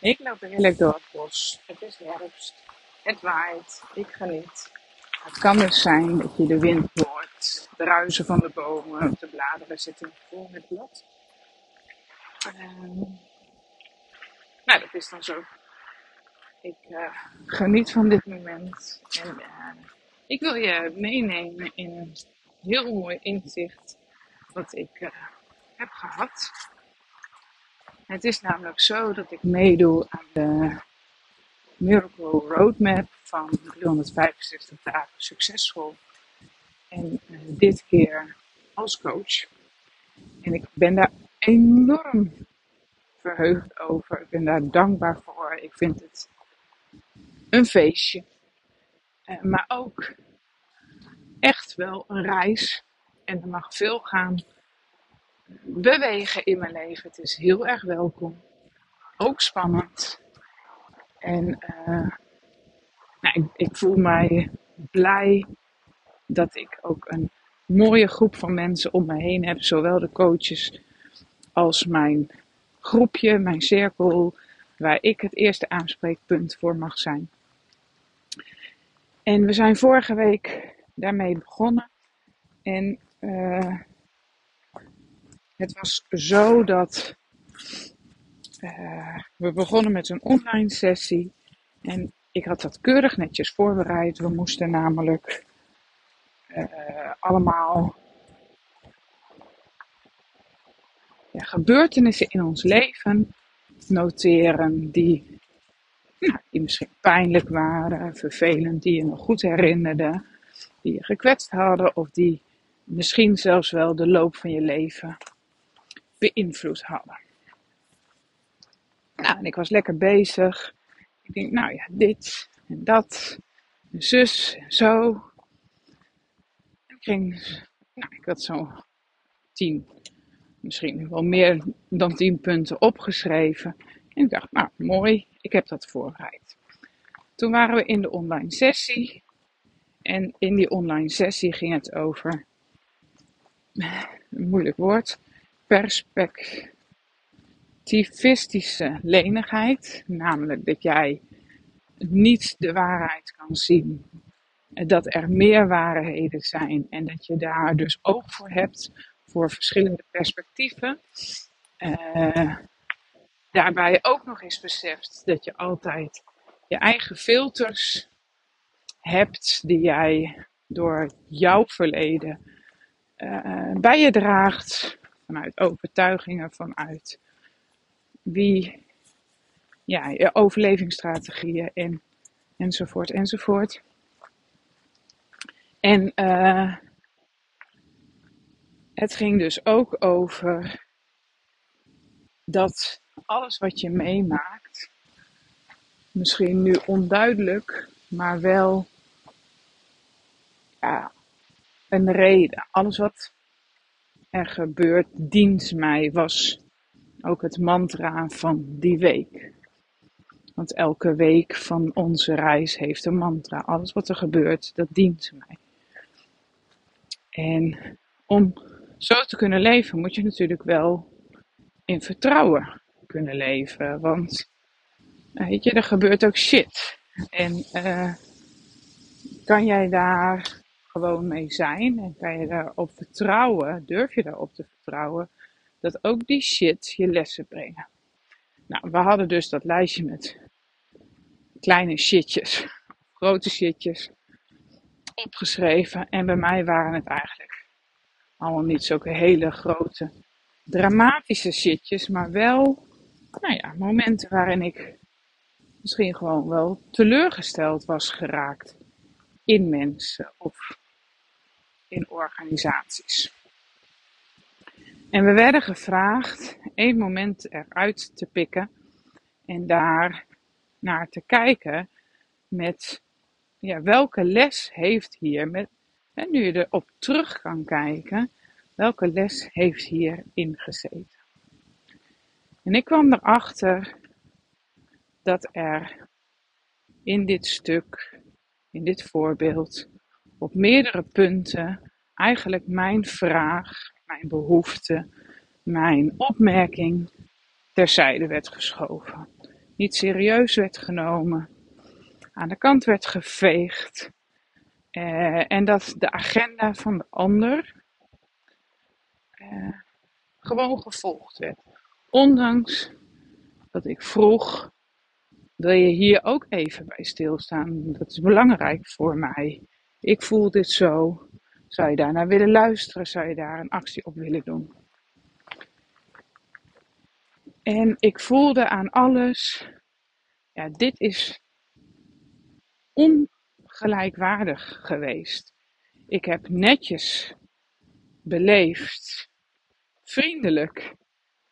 Ik loop heerlijk door het bos. Het is herfst. Het waait. Ik geniet. Het kan dus zijn dat je de wind hoort, de ruizen van de bomen, de bladeren zitten vol met blad. Ehm, nou, dat is dan zo. Ik eh, geniet van dit moment en eh, ik wil je meenemen in een heel mooi inzicht wat ik eh, heb gehad. Het is namelijk zo dat ik meedoe aan de Miracle Roadmap van 365 dagen succesvol. En uh, dit keer als coach. En ik ben daar enorm verheugd over. Ik ben daar dankbaar voor. Ik vind het een feestje. Uh, maar ook echt wel een reis. En er mag veel gaan bewegen in mijn leven. Het is heel erg welkom. Ook spannend. En uh, nou, ik, voel mij blij dat ik ook een mooie groep van mensen om me heen heb. Zowel de coaches als mijn groepje, mijn cirkel, waar ik het eerste aanspreekpunt voor mag zijn. En we zijn vorige week daarmee begonnen. En uh, het was zo dat uh, we begonnen met een online sessie. En ik had dat keurig netjes voorbereid. We moesten namelijk uh, allemaal ja, gebeurtenissen in ons leven noteren die, nou, die misschien pijnlijk waren, vervelend, die je nog goed herinnerde, die je gekwetst hadden of die misschien zelfs wel de loop van je leven beïnvloed hadden. Nou, en ik was lekker bezig. Ik denk, nou ja, dit en dat, en zus en zo. Ik ging, nou, ik had zo tien, misschien wel meer dan tien punten opgeschreven. En ik dacht, nou, mooi, ik heb dat voorbereid. Toen waren we in de online sessie. En in die online sessie ging het over, een moeilijk woord, perspectivistische lenigheid. Namelijk dat jij niet de waarheid kan zien. Dat er meer waarheden zijn en dat je daar dus oog voor hebt voor verschillende perspectieven. Uh, daarbij ook nog eens beseft dat je altijd je eigen filters hebt die jij door jouw verleden uh, bij je draagt vanuit overtuigingen, vanuit wie, ja, overlevingsstrategieën en, enzovoort, enzovoort. En uh, het ging dus ook over dat alles wat je meemaakt, misschien nu onduidelijk, maar wel een reden. Alles wat er gebeurt dient mij was ook het mantra van die week. Want elke week van onze reis heeft een mantra. Alles wat er gebeurt, dat dient mij. En om zo te kunnen leven, moet je natuurlijk wel in vertrouwen kunnen leven. Want weet je, er gebeurt ook shit. En uh, kan jij daar gewoon mee zijn en kan je daarop vertrouwen, durf je daarop te vertrouwen, dat ook die shit je lessen brengen. Nou, we hadden dus dat lijstje met kleine shitjes, grote shitjes opgeschreven. En bij mij waren het eigenlijk allemaal niet zulke hele grote, dramatische shitjes, maar wel, nou ja, momenten waarin ik misschien gewoon wel teleurgesteld was geraakt in mensen of in organisaties. En we werden gevraagd één moment eruit te pikken en daar naar te kijken met ja, welke les heeft hier, met, en nu je erop terug kan kijken, welke les heeft hierin gezeten. En ik kwam erachter dat er in dit stuk, in dit voorbeeld, op meerdere punten eigenlijk mijn vraag, mijn behoefte, mijn opmerking terzijde werd geschoven. niet serieus werd genomen, aan de kant werd geveegd. Uh, en dat de agenda van de ander uh, gewoon gevolgd werd. Ondanks dat ik vroeg, wil je hier ook even bij stilstaan? Dat is belangrijk voor mij. Ik voel dit zo. Zou je daar naar willen luisteren? Zou je daar een actie op willen doen? En ik voelde aan alles, ja, dit is ongelijkwaardig geweest. Ik heb netjes, beleefd, vriendelijk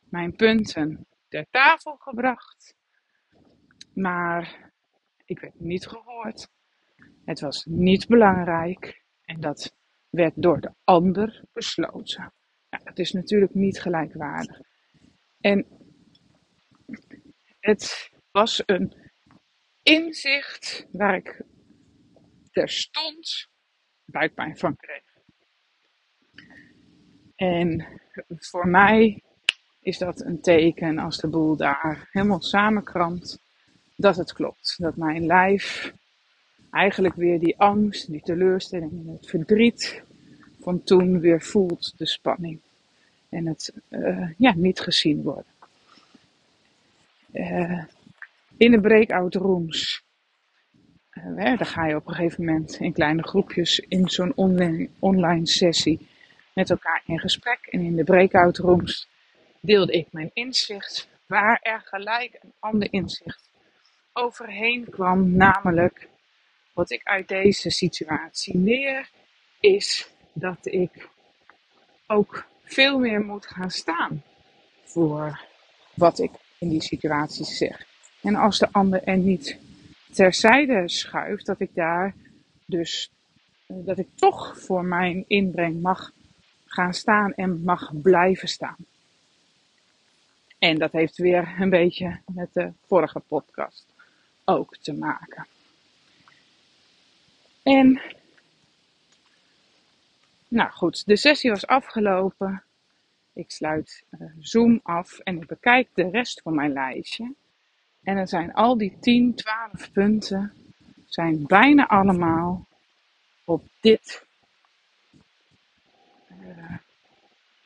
mijn punten ter tafel gebracht. Maar ik werd niet gehoord. Het was niet belangrijk en dat werd door de ander besloten. Nou, dat is natuurlijk niet gelijkwaardig. En het was een inzicht waar ik terstond buikpijn van kreeg. En voor mij is dat een teken als de boel daar helemaal samenkrampt, dat het klopt. Dat mijn lijf eigenlijk weer die angst, die teleurstelling het verdriet van toen weer voelt, de spanning. En het uh, ja, niet gezien worden. Uh, in de breakout rooms. Uh, daar ga je op een gegeven moment in kleine groepjes in zo'n online, online sessie met elkaar in gesprek. En in de breakout rooms deelde ik mijn inzicht, waar er gelijk een ander inzicht overheen kwam, namelijk wat ik uit deze situatie leer, is dat ik ook veel meer moet gaan staan voor wat ik in die situatie zeg. En als de ander er niet terzijde schuift, dat ik daar dus, dat ik toch voor mijn inbreng mag gaan staan en mag blijven staan. En dat heeft weer een beetje met de vorige podcast ook te maken. En, nou goed, de sessie was afgelopen. Ik sluit uh, Zoom af en ik bekijk de rest van mijn lijstje. En er zijn al die 10, 12 punten, zijn bijna allemaal op dit uh,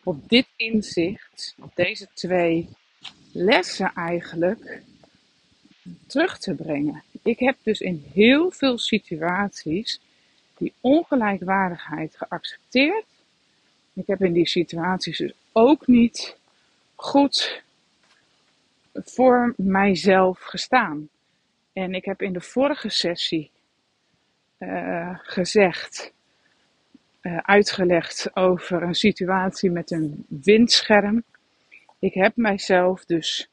op dit inzicht, op deze twee lessen eigenlijk, terug te brengen. Ik heb dus in heel veel situaties die ongelijkwaardigheid geaccepteerd. Ik heb in die situaties dus ook niet goed voor mijzelf gestaan. En ik heb in de vorige sessie uh, gezegd uh, uitgelegd over een situatie met een windscherm. Ik heb mijzelf dus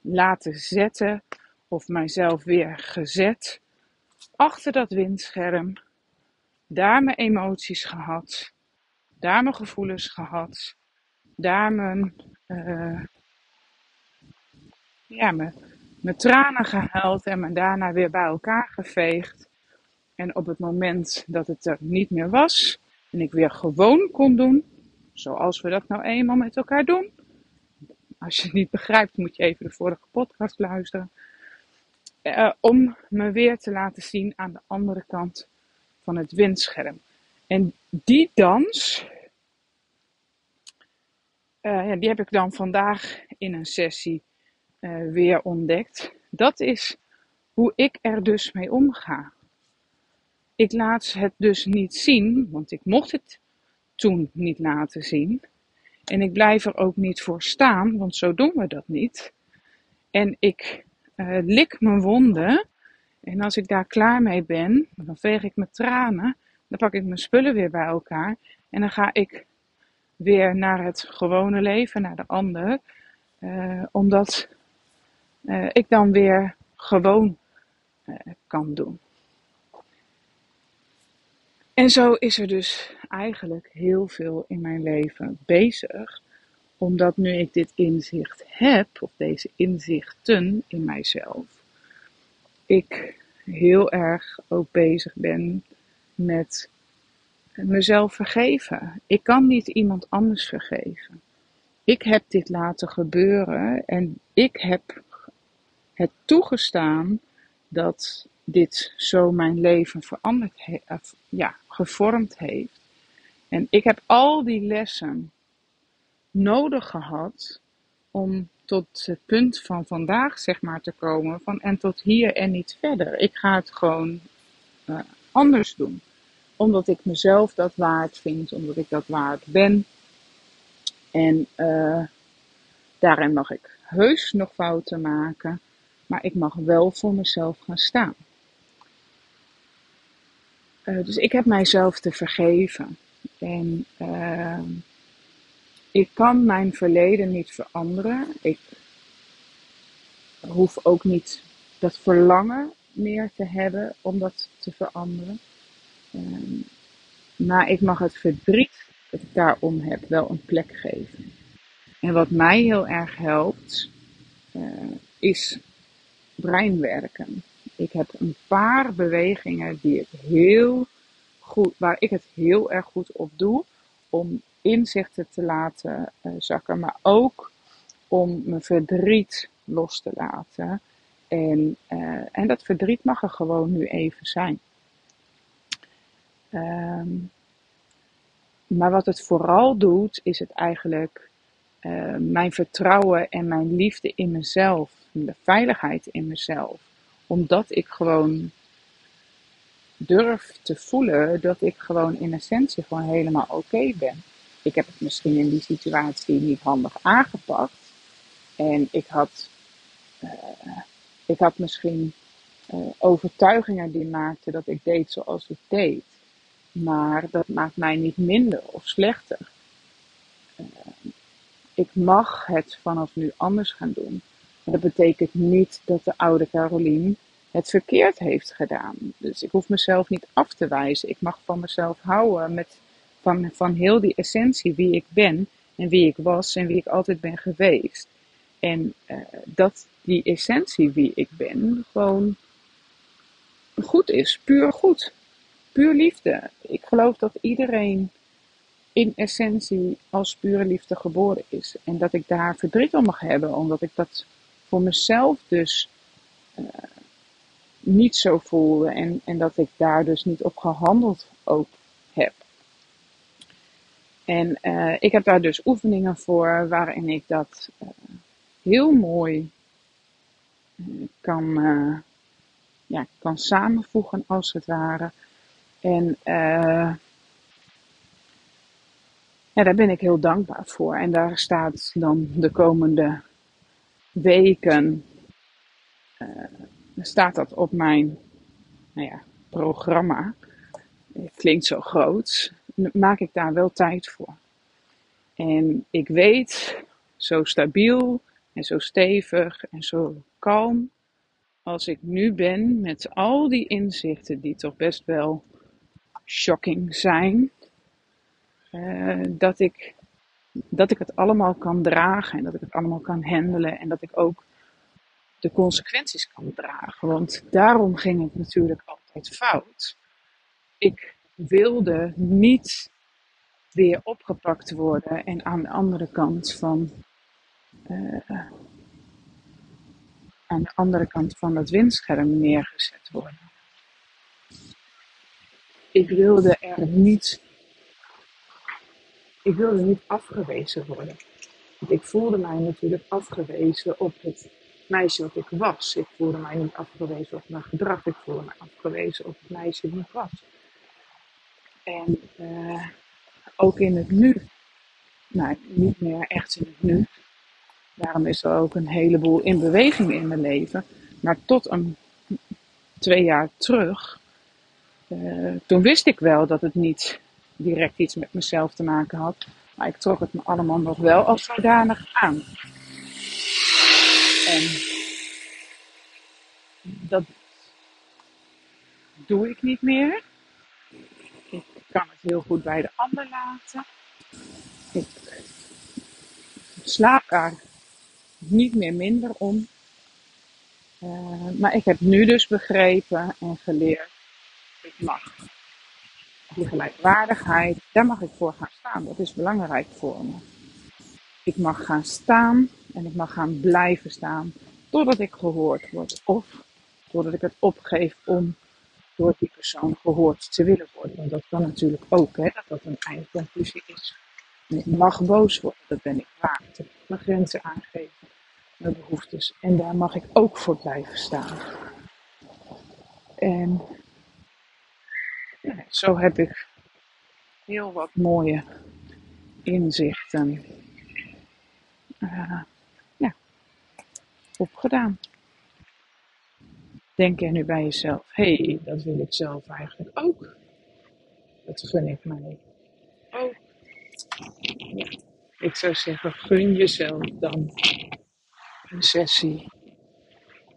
laten zetten of mijzelf weer gezet achter dat windscherm. Daar mijn emoties gehad, daar mijn gevoelens gehad, daar mijn, uh, ja, mijn, tranen gehuild en me daarna weer bij elkaar geveegd. En op het moment dat het er niet meer was en ik weer gewoon kon doen, zoals we dat nou eenmaal met elkaar doen. Als je het niet begrijpt, moet je even de vorige podcast luisteren. Uh, om me weer te laten zien aan de andere kant van het windscherm. En die dans, ja, die heb ik dan vandaag in een sessie uh, weer ontdekt. Dat is hoe ik er dus mee omga ik laat het dus niet zien, want ik mocht het toen niet laten zien. En ik blijf er ook niet voor staan, want zo doen we dat niet. En ik uh, lik mijn wonden. En als ik daar klaar mee ben, dan veeg ik mijn tranen. Dan pak ik mijn spullen weer bij elkaar. En dan ga ik weer naar het gewone leven, naar de ander. Uh, omdat uh, ik dan weer gewoon kan doen. En zo is er dus eigenlijk heel veel in mijn leven bezig, omdat nu ik dit inzicht heb, of deze inzichten in mijzelf, ik heel erg ook bezig ben met mezelf vergeven. Ik kan niet iemand anders vergeven. Ik heb dit laten gebeuren en ik heb het toegestaan dat dit zo mijn leven veranderd heeft, ja, gevormd heeft. En ik heb al die lessen nodig gehad om tot het punt van vandaag, zeg maar, te komen. Van en tot hier en niet verder. Ik ga het gewoon uh, anders doen. Omdat ik mezelf dat waard vind, omdat ik dat waard ben. En uh, daarin mag ik heus nog fouten maken, maar ik mag wel voor mezelf gaan staan. Uh, dus ik heb mijzelf te vergeven. En uh, ik kan mijn verleden niet veranderen. Ik hoef ook niet dat verlangen meer te hebben om dat te veranderen. Um, maar ik mag het verdriet dat ik daarom heb wel een plek geven. En wat mij heel erg helpt, uh, is breinwerken. Ik heb een paar bewegingen die ik heel goed, waar ik het heel erg goed op doe. Om inzichten te laten uh, zakken, maar ook om mijn verdriet los te laten. En, uh, en dat verdriet mag er gewoon nu even zijn. Um, maar wat het vooral doet, is het eigenlijk uh, mijn vertrouwen en mijn liefde in mezelf, de veiligheid in mezelf. Omdat ik gewoon durf te voelen dat ik gewoon in essentie gewoon helemaal oké ben. Ik heb het misschien in die situatie niet handig aangepakt. En ik had, uh, ik had misschien uh, overtuigingen die maakten dat ik deed zoals ik deed. Maar dat maakt mij niet minder of slechter. Uh, ik mag het vanaf nu anders gaan doen. Dat betekent niet dat de oude Caroline het verkeerd heeft gedaan. Dus ik hoef mezelf niet af te wijzen. Ik mag van mezelf houden met, van, van heel die essentie wie ik ben en wie ik was en wie ik altijd ben geweest. En uh, dat die essentie wie ik ben gewoon goed is, puur goed puur liefde. Ik geloof dat iedereen in essentie als pure liefde geboren is. En dat ik daar verdriet om mag hebben, omdat ik dat voor mezelf dus uh, niet zo voelde. En, en dat ik daar dus niet op gehandeld ook heb. En uh, ik heb daar dus oefeningen voor waarin ik dat uh, heel mooi kan, ja, kan samenvoegen als het ware. En ja, daar ben ik heel dankbaar voor. En daar staat dan de komende weken, staat dat op mijn nou ja, programma. Het klinkt zo groot. Maak ik daar wel tijd voor. En ik weet, zo stabiel en zo stevig en zo kalm als ik nu ben met al die inzichten die toch best wel shocking zijn. Uh, dat, ik, dat ik het allemaal kan dragen en dat ik het allemaal kan handelen en dat ik ook de consequenties kan dragen. Want daarom ging het natuurlijk altijd fout. Ik wilde niet weer opgepakt worden en aan de andere kant van. Uh, aan de andere kant van het windscherm neergezet worden ik wilde er niet, ik wilde niet afgewezen worden. Ik voelde mij natuurlijk afgewezen op het meisje wat ik was. Ik voelde mij niet afgewezen op mijn gedrag. Ik voelde mij afgewezen op het meisje die ik was. En uh, ook in het nu. Nou, niet meer echt in het nu. Daarom is er ook een heleboel in beweging in mijn leven. Maar tot een twee jaar terug uh, toen wist ik wel dat het niet direct iets met mezelf te maken had. Maar ik trok het me allemaal nog wel als zodanig aan. En dat doe ik niet meer. Kan het heel goed bij de ander laten. Ik slaap daar niet meer minder om. Uh, maar ik heb nu dus begrepen en geleerd ik mag. Die gelijkwaardigheid, daar mag ik voor gaan staan. Dat is belangrijk voor me. Ik mag gaan staan en ik mag gaan blijven staan Doordat ik gehoord word. Of doordat ik het opgeef om door die persoon gehoord te willen worden. Want dat kan natuurlijk ook, hè, dat dat een eindconclusie is. En ik mag boos worden, dat ben ik waard. Ik mijn grenzen aangeven, mijn behoeftes. En daar mag ik ook voor blijven staan. En ja, zo heb ik heel wat mooie inzichten uh, ja, opgedaan. Denk er nu bij jezelf, hé, hey, dat wil ik zelf eigenlijk ook. Dat gun ik mij ook. Ja. Ik zou zeggen, gun jezelf dan een sessie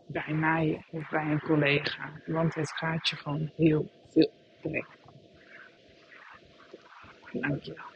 bij mij of bij een collega. Want het gaat je gewoon heel veel brengen. Dankjewel.